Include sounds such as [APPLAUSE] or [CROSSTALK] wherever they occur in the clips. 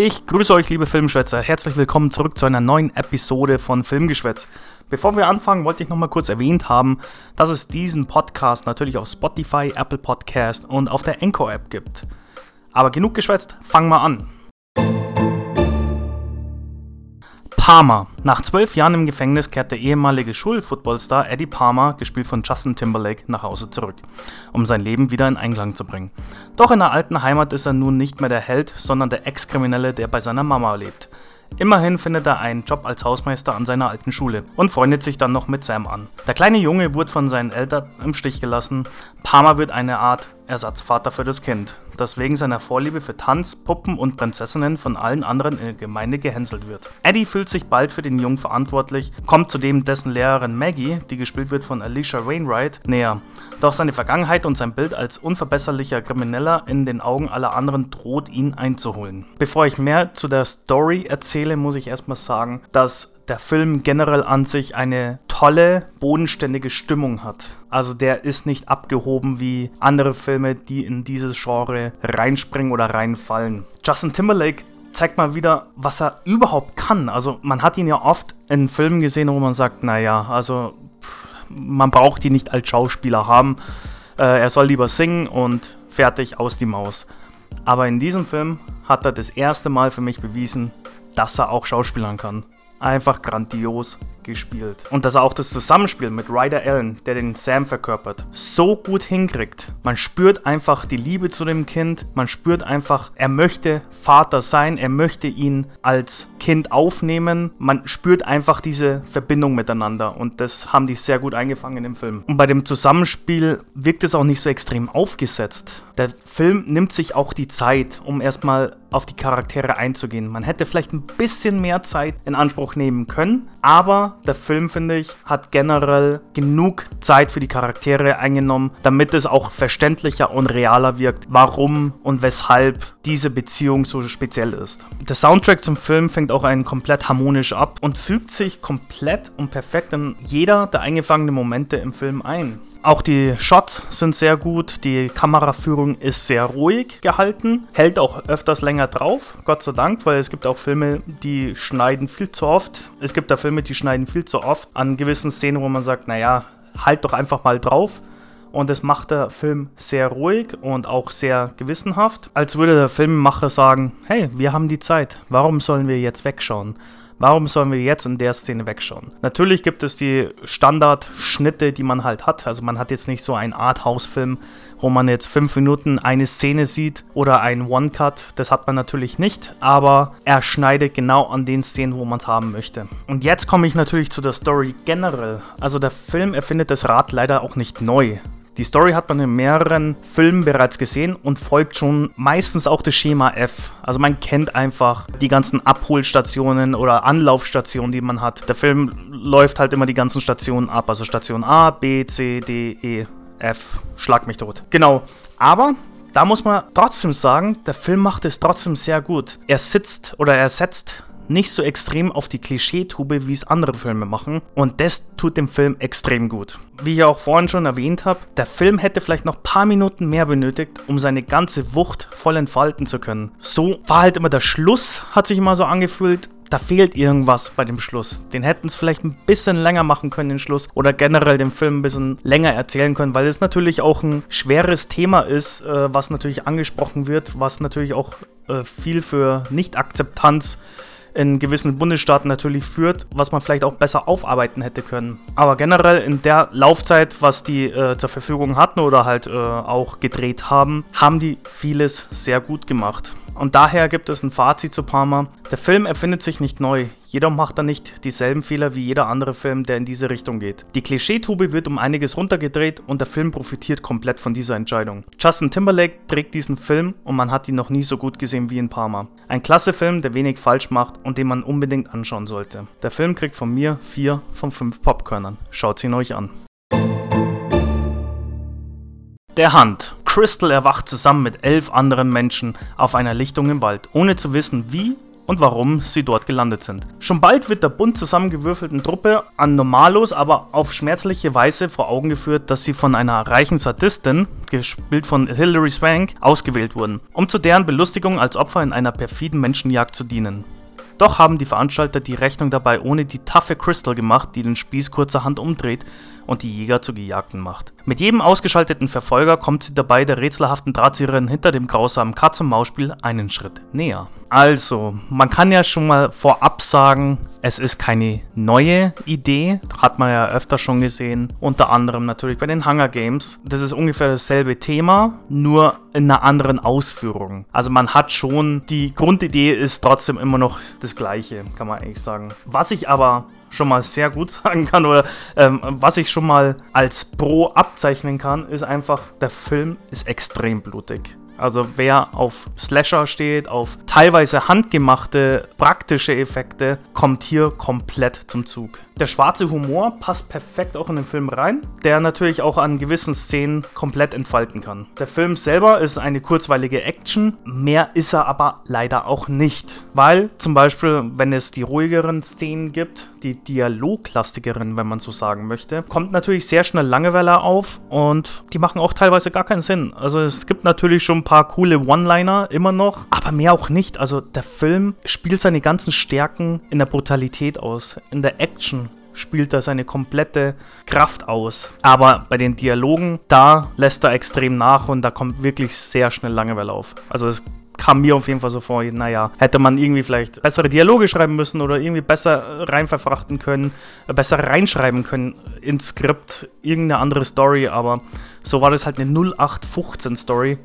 Ich grüße euch, liebe Filmschwätzer. Herzlich willkommen zurück zu einer neuen Episode von Filmgeschwätz. Bevor wir anfangen, wollte ich noch mal kurz erwähnt haben, dass es diesen Podcast natürlich auf Spotify, Apple Podcast und auf der Anchor App gibt. Aber genug geschwätzt, fangen wir an. Palmer. Nach zwölf Jahren im Gefängnis kehrt der ehemalige Schulfootballstar Eddie Palmer, gespielt von Justin Timberlake, nach Hause zurück, um sein Leben wieder in Einklang zu bringen. Doch in der alten Heimat ist er nun nicht mehr der Held, sondern der Ex-Kriminelle, der bei seiner Mama lebt. Immerhin findet er einen Job als Hausmeister an seiner alten Schule und freundet sich dann noch mit Sam an. Der kleine Junge wurde von seinen Eltern im Stich gelassen. Palmer wird eine Art Ersatzvater für das Kind das wegen seiner Vorliebe für Tanz, Puppen und Prinzessinnen von allen anderen in der Gemeinde gehänselt wird. Eddie fühlt sich bald für den Jungen verantwortlich, kommt zudem dessen Lehrerin Maggie, die gespielt wird von Alicia Wainwright, näher. Doch seine Vergangenheit und sein Bild als unverbesserlicher Krimineller in den Augen aller anderen droht ihn einzuholen. Bevor ich mehr zu der Story erzähle, muss ich erstmal sagen, dass der Film generell an sich eine tolle, bodenständige Stimmung hat. Also der ist nicht abgehoben wie andere Filme, die in dieses Genre reinspringen oder reinfallen. Justin Timberlake zeigt mal wieder, was er überhaupt kann. Also man hat ihn ja oft in Filmen gesehen, wo man sagt, naja, also man braucht ihn nicht als Schauspieler haben. Äh, er soll lieber singen und fertig aus die Maus. Aber in diesem Film hat er das erste Mal für mich bewiesen, dass er auch Schauspielern kann einfach grandios gespielt. Und dass er auch das Zusammenspiel mit Ryder Allen, der den Sam verkörpert, so gut hinkriegt. Man spürt einfach die Liebe zu dem Kind, man spürt einfach, er möchte Vater sein, er möchte ihn als Kind aufnehmen. Man spürt einfach diese Verbindung miteinander und das haben die sehr gut eingefangen im Film. Und bei dem Zusammenspiel wirkt es auch nicht so extrem aufgesetzt. Der Film nimmt sich auch die Zeit, um erstmal auf die Charaktere einzugehen. Man hätte vielleicht ein bisschen mehr Zeit in Anspruch nehmen können, aber der Film, finde ich, hat generell genug Zeit für die Charaktere eingenommen, damit es auch verständlicher und realer wirkt, warum und weshalb diese Beziehung so speziell ist. Der Soundtrack zum Film fängt auch einen komplett harmonisch ab und fügt sich komplett und perfekt in jeder der eingefangenen Momente im Film ein. Auch die Shots sind sehr gut, die Kameraführung ist sehr ruhig gehalten, hält auch öfters länger drauf, Gott sei Dank, weil es gibt auch Filme, die schneiden viel zu oft. Es gibt da Filme, die schneiden viel zu oft an gewissen Szenen, wo man sagt, naja, halt doch einfach mal drauf. Und das macht der Film sehr ruhig und auch sehr gewissenhaft, als würde der Filmemacher sagen, hey, wir haben die Zeit, warum sollen wir jetzt wegschauen? Warum sollen wir jetzt in der Szene wegschauen? Natürlich gibt es die Standardschnitte, die man halt hat. Also man hat jetzt nicht so einen Arthouse-Film, wo man jetzt fünf Minuten eine Szene sieht oder einen One-Cut. Das hat man natürlich nicht, aber er schneidet genau an den Szenen, wo man es haben möchte. Und jetzt komme ich natürlich zu der Story generell. Also der Film erfindet das Rad leider auch nicht neu. Die Story hat man in mehreren Filmen bereits gesehen und folgt schon meistens auch das Schema F. Also man kennt einfach die ganzen Abholstationen oder Anlaufstationen, die man hat. Der Film läuft halt immer die ganzen Stationen ab. Also Station A, B, C, D, E, F. Schlag mich tot. Genau. Aber da muss man trotzdem sagen, der Film macht es trotzdem sehr gut. Er sitzt oder er setzt nicht so extrem auf die Klischeetube, wie es andere Filme machen. Und das tut dem Film extrem gut. Wie ich auch vorhin schon erwähnt habe, der Film hätte vielleicht noch ein paar Minuten mehr benötigt, um seine ganze Wucht voll entfalten zu können. So war halt immer der Schluss, hat sich immer so angefühlt, da fehlt irgendwas bei dem Schluss. Den hätten es vielleicht ein bisschen länger machen können, den Schluss. Oder generell den Film ein bisschen länger erzählen können, weil es natürlich auch ein schweres Thema ist, äh, was natürlich angesprochen wird, was natürlich auch äh, viel für Nicht-Akzeptanz in gewissen Bundesstaaten natürlich führt, was man vielleicht auch besser aufarbeiten hätte können. Aber generell in der Laufzeit, was die äh, zur Verfügung hatten oder halt äh, auch gedreht haben, haben die vieles sehr gut gemacht. Und daher gibt es ein Fazit zu Parma. Der Film erfindet sich nicht neu. Jeder macht da nicht dieselben Fehler wie jeder andere Film, der in diese Richtung geht. Die Klischeetube wird um einiges runtergedreht und der Film profitiert komplett von dieser Entscheidung. Justin Timberlake trägt diesen Film und man hat ihn noch nie so gut gesehen wie in Parma. Ein klasse Film, der wenig falsch macht und den man unbedingt anschauen sollte. Der Film kriegt von mir 4 von 5 Popkörnern. Schaut ihn euch an. Der Hand. Crystal erwacht zusammen mit elf anderen Menschen auf einer Lichtung im Wald, ohne zu wissen wie und warum sie dort gelandet sind. Schon bald wird der bunt zusammengewürfelten Truppe an Normalos aber auf schmerzliche Weise vor Augen geführt, dass sie von einer reichen Sadistin, gespielt von Hilary Swank, ausgewählt wurden, um zu deren Belustigung als Opfer in einer perfiden Menschenjagd zu dienen. Doch haben die Veranstalter die Rechnung dabei ohne die taffe Crystal gemacht, die den Spieß kurzerhand umdreht und die Jäger zu Gejagten macht. Mit jedem ausgeschalteten Verfolger kommt sie dabei der rätselhaften Drahtzieherin hinter dem grausamen Katz-und-Maus-Spiel einen Schritt näher. Also, man kann ja schon mal vorab sagen, es ist keine neue Idee, hat man ja öfter schon gesehen, unter anderem natürlich bei den Hunger Games. Das ist ungefähr dasselbe Thema, nur in einer anderen Ausführung. Also man hat schon, die Grundidee ist trotzdem immer noch das gleiche, kann man eigentlich sagen. Was ich aber schon mal sehr gut [LAUGHS] sagen kann oder ähm, was ich schon mal als Pro abzeichnen kann, ist einfach, der Film ist extrem blutig. Also wer auf Slasher steht, auf teilweise handgemachte praktische Effekte, kommt hier komplett zum Zug. Der schwarze Humor passt perfekt auch in den Film rein, der natürlich auch an gewissen Szenen komplett entfalten kann. Der Film selber ist eine kurzweilige Action, mehr ist er aber leider auch nicht. Weil zum Beispiel, wenn es die ruhigeren Szenen gibt, die dialoglastigeren, wenn man so sagen möchte, kommt natürlich sehr schnell Langeweile auf und die machen auch teilweise gar keinen Sinn. Also es gibt natürlich schon ein paar coole One-Liner immer noch, aber mehr auch nicht. Also der Film spielt seine ganzen Stärken in der Brutalität aus, in der Action spielt er seine komplette Kraft aus. Aber bei den Dialogen, da lässt er extrem nach und da kommt wirklich sehr schnell Langeweile auf. Also es kam mir auf jeden Fall so vor, naja, hätte man irgendwie vielleicht bessere Dialoge schreiben müssen oder irgendwie besser rein verfrachten können, besser reinschreiben können ins Skript, irgendeine andere Story, aber so war das halt eine 0815 Story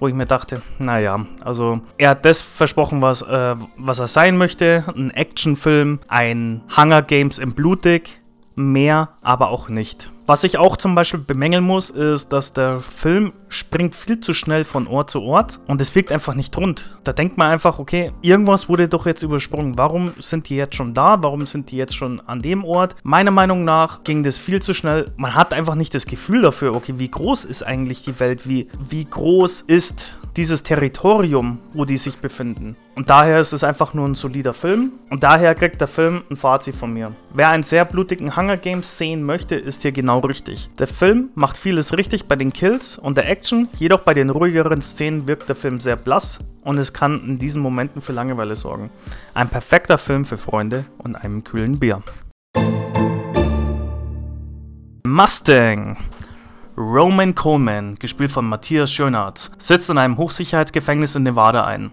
wo ich mir dachte, naja, also er hat das versprochen, was, äh, was er sein möchte. Ein Actionfilm, ein Hunger Games im Blutig, mehr aber auch nicht. Was ich auch zum Beispiel bemängeln muss, ist, dass der Film springt viel zu schnell von Ort zu Ort und es wirkt einfach nicht rund. Da denkt man einfach, okay, irgendwas wurde doch jetzt übersprungen. Warum sind die jetzt schon da? Warum sind die jetzt schon an dem Ort? Meiner Meinung nach ging das viel zu schnell. Man hat einfach nicht das Gefühl dafür, okay, wie groß ist eigentlich die Welt? Wie, wie groß ist dieses Territorium, wo die sich befinden. Und daher ist es einfach nur ein solider Film. Und daher kriegt der Film ein Fazit von mir. Wer einen sehr blutigen Hunger Games sehen möchte, ist hier genau richtig. Der Film macht vieles richtig bei den Kills und der Action, jedoch bei den ruhigeren Szenen wirkt der Film sehr blass und es kann in diesen Momenten für Langeweile sorgen. Ein perfekter Film für Freunde und einem kühlen Bier. Mustang. Roman Coleman, gespielt von Matthias Schönartz, sitzt in einem Hochsicherheitsgefängnis in Nevada ein.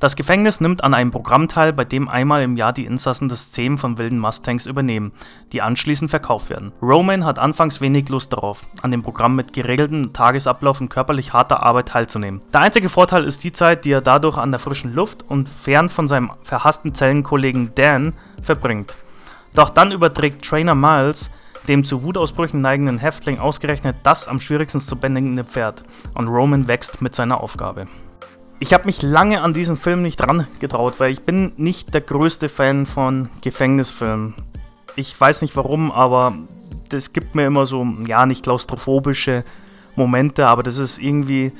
Das Gefängnis nimmt an einem Programm teil, bei dem einmal im Jahr die Insassen das Zähmen von wilden Mustangs übernehmen, die anschließend verkauft werden. Roman hat anfangs wenig Lust darauf, an dem Programm mit geregeltem Tagesablauf und körperlich harter Arbeit teilzunehmen. Der einzige Vorteil ist die Zeit, die er dadurch an der frischen Luft und fern von seinem verhassten Zellenkollegen Dan verbringt. Doch dann überträgt Trainer Miles dem zu Wutausbrüchen neigenden Häftling ausgerechnet das am schwierigsten zu bändigende Pferd und Roman wächst mit seiner Aufgabe. Ich habe mich lange an diesen Film nicht dran getraut, weil ich bin nicht der größte Fan von Gefängnisfilmen. Ich weiß nicht warum, aber das gibt mir immer so, ja, nicht klaustrophobische Momente, aber das ist irgendwie,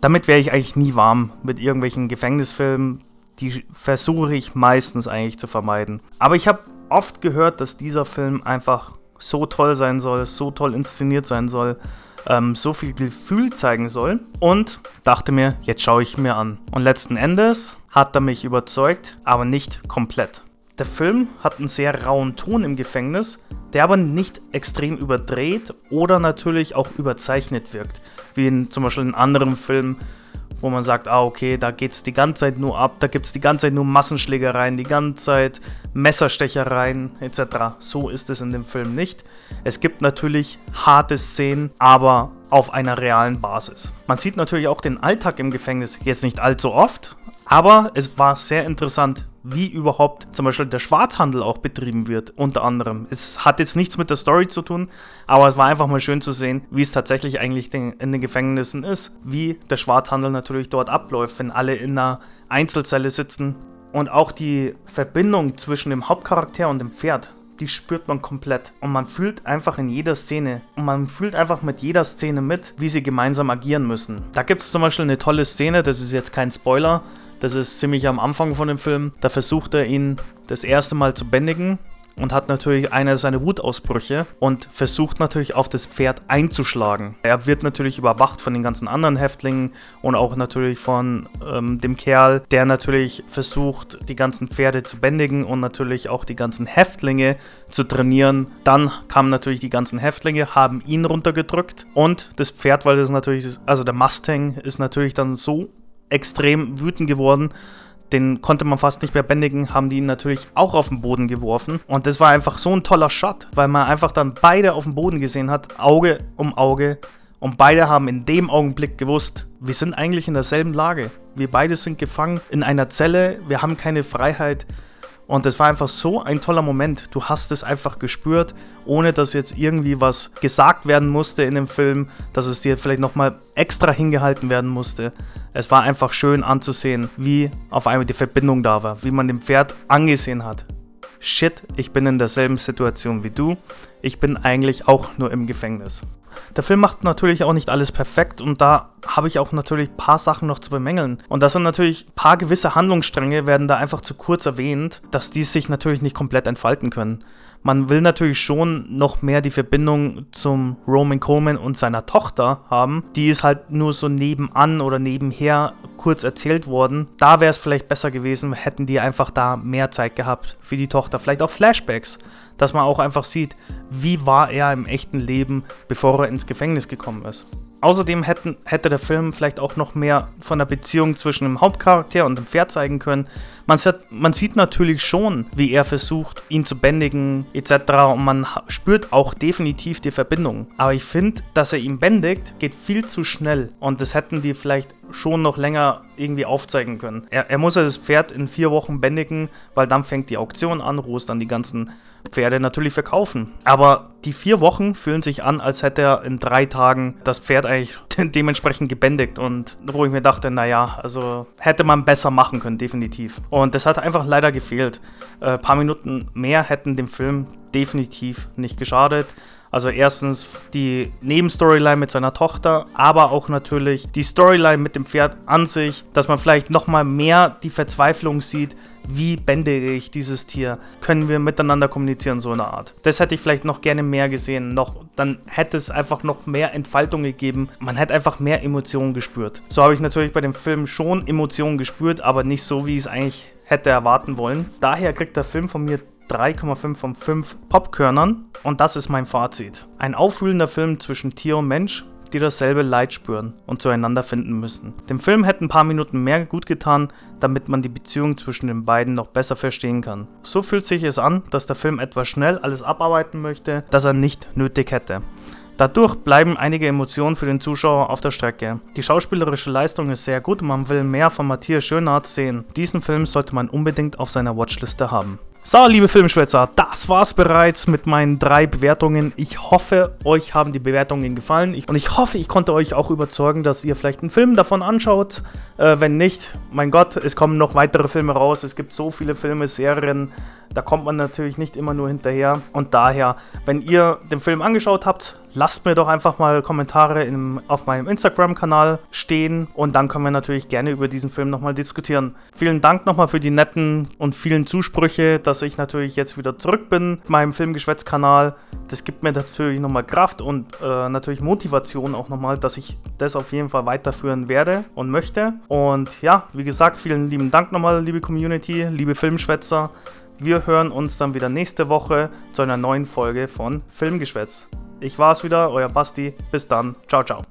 damit wäre ich eigentlich nie warm mit irgendwelchen Gefängnisfilmen. Die versuche ich meistens eigentlich zu vermeiden. Aber ich habe oft gehört, dass dieser Film einfach so toll sein soll, so toll inszeniert sein soll, ähm, so viel Gefühl zeigen soll. Und dachte mir, jetzt schaue ich mir an. Und letzten Endes hat er mich überzeugt, aber nicht komplett. Der Film hat einen sehr rauen Ton im Gefängnis, der aber nicht extrem überdreht oder natürlich auch überzeichnet wirkt, wie in zum Beispiel in anderen Filmen wo man sagt, ah, okay, da geht es die ganze Zeit nur ab, da gibt es die ganze Zeit nur Massenschlägereien, die ganze Zeit Messerstechereien etc. So ist es in dem Film nicht. Es gibt natürlich harte Szenen, aber auf einer realen Basis. Man sieht natürlich auch den Alltag im Gefängnis jetzt nicht allzu oft, aber es war sehr interessant, wie überhaupt zum Beispiel der Schwarzhandel auch betrieben wird, unter anderem. Es hat jetzt nichts mit der Story zu tun, aber es war einfach mal schön zu sehen, wie es tatsächlich eigentlich in den Gefängnissen ist, wie der Schwarzhandel natürlich dort abläuft, wenn alle in einer Einzelzelle sitzen. Und auch die Verbindung zwischen dem Hauptcharakter und dem Pferd, die spürt man komplett. Und man fühlt einfach in jeder Szene. Und man fühlt einfach mit jeder Szene mit, wie sie gemeinsam agieren müssen. Da gibt es zum Beispiel eine tolle Szene, das ist jetzt kein Spoiler, Das ist ziemlich am Anfang von dem Film. Da versucht er ihn das erste Mal zu bändigen und hat natürlich eine seiner Wutausbrüche und versucht natürlich auf das Pferd einzuschlagen. Er wird natürlich überwacht von den ganzen anderen Häftlingen und auch natürlich von ähm, dem Kerl, der natürlich versucht, die ganzen Pferde zu bändigen und natürlich auch die ganzen Häftlinge zu trainieren. Dann kamen natürlich die ganzen Häftlinge, haben ihn runtergedrückt und das Pferd, weil das natürlich, also der Mustang ist natürlich dann so extrem wütend geworden, den konnte man fast nicht mehr bändigen, haben die ihn natürlich auch auf den Boden geworfen. Und das war einfach so ein toller Shot, weil man einfach dann beide auf dem Boden gesehen hat, Auge um Auge. Und beide haben in dem Augenblick gewusst, wir sind eigentlich in derselben Lage. Wir beide sind gefangen in einer Zelle, wir haben keine Freiheit. Und das war einfach so ein toller Moment. Du hast es einfach gespürt, ohne dass jetzt irgendwie was gesagt werden musste in dem Film, dass es dir vielleicht nochmal extra hingehalten werden musste. Es war einfach schön anzusehen, wie auf einmal die Verbindung da war, wie man dem Pferd angesehen hat. Shit, ich bin in derselben Situation wie du. Ich bin eigentlich auch nur im Gefängnis. Der Film macht natürlich auch nicht alles perfekt und da habe ich auch natürlich ein paar Sachen noch zu bemängeln. Und das sind natürlich ein paar gewisse Handlungsstränge werden da einfach zu kurz erwähnt, dass die sich natürlich nicht komplett entfalten können. Man will natürlich schon noch mehr die Verbindung zum Roman Coleman und seiner Tochter haben. Die ist halt nur so nebenan oder nebenher kurz erzählt worden. Da wäre es vielleicht besser gewesen, hätten die einfach da mehr Zeit gehabt für die Tochter. Vielleicht auch Flashbacks, dass man auch einfach sieht, wie war er im echten Leben, bevor er ins Gefängnis gekommen ist. Außerdem hätten, hätte der Film vielleicht auch noch mehr von der Beziehung zwischen dem Hauptcharakter und dem Pferd zeigen können. Man sieht, man sieht natürlich schon, wie er versucht, ihn zu bändigen etc. Und man spürt auch definitiv die Verbindung. Aber ich finde, dass er ihn bändigt, geht viel zu schnell. Und das hätten die vielleicht schon noch länger irgendwie aufzeigen können. Er, er muss ja das Pferd in vier Wochen bändigen, weil dann fängt die Auktion an, wo es dann die ganzen Pferde natürlich verkaufen. Aber die vier Wochen fühlen sich an, als hätte er in drei Tagen das Pferd eigentlich [LAUGHS] dementsprechend gebändigt. Und wo ich mir dachte, naja, also hätte man besser machen können, definitiv. Und das hat einfach leider gefehlt. Ein äh, paar Minuten mehr hätten dem Film definitiv nicht geschadet. Also erstens die Nebenstoryline mit seiner Tochter, aber auch natürlich die Storyline mit dem Pferd an sich, dass man vielleicht nochmal mehr die Verzweiflung sieht, wie bändige ich dieses Tier? Können wir miteinander kommunizieren, so eine Art? Das hätte ich vielleicht noch gerne mehr gesehen. Noch, dann hätte es einfach noch mehr Entfaltung gegeben. Man hätte einfach mehr Emotionen gespürt. So habe ich natürlich bei dem Film schon Emotionen gespürt, aber nicht so, wie ich es eigentlich hätte erwarten wollen. Daher kriegt der Film von mir 3,5 von 5 Popkörnern und das ist mein Fazit. Ein aufwühlender Film zwischen Tier und Mensch, die dasselbe Leid spüren und zueinander finden müssen. Dem Film hätten ein paar Minuten mehr gut getan, damit man die Beziehung zwischen den beiden noch besser verstehen kann. So fühlt sich es an, dass der Film etwas schnell alles abarbeiten möchte, das er nicht nötig hätte. Dadurch bleiben einige Emotionen für den Zuschauer auf der Strecke. Die schauspielerische Leistung ist sehr gut und man will mehr von Matthias Schönhardt sehen. Diesen Film sollte man unbedingt auf seiner Watchliste haben. So, liebe Filmschwätzer, das war's bereits mit meinen drei Bewertungen. Ich hoffe, euch haben die Bewertungen gefallen. Ich, und ich hoffe, ich konnte euch auch überzeugen, dass ihr vielleicht einen Film davon anschaut. Äh, wenn nicht, mein Gott, es kommen noch weitere Filme raus. Es gibt so viele Filme, Serien. Da kommt man natürlich nicht immer nur hinterher. Und daher, wenn ihr den Film angeschaut habt, lasst mir doch einfach mal Kommentare in, auf meinem Instagram-Kanal stehen. Und dann können wir natürlich gerne über diesen Film nochmal diskutieren. Vielen Dank nochmal für die netten und vielen Zusprüche, dass ich natürlich jetzt wieder zurück bin mit meinem Filmgeschwätz-Kanal. Das gibt mir natürlich nochmal Kraft und äh, natürlich Motivation auch nochmal, dass ich das auf jeden Fall weiterführen werde und möchte. Und ja, wie gesagt, vielen lieben Dank nochmal, liebe Community, liebe Filmschwätzer. Wir hören uns dann wieder nächste Woche zu einer neuen Folge von Filmgeschwätz. Ich war's wieder, euer Basti. Bis dann. Ciao, ciao.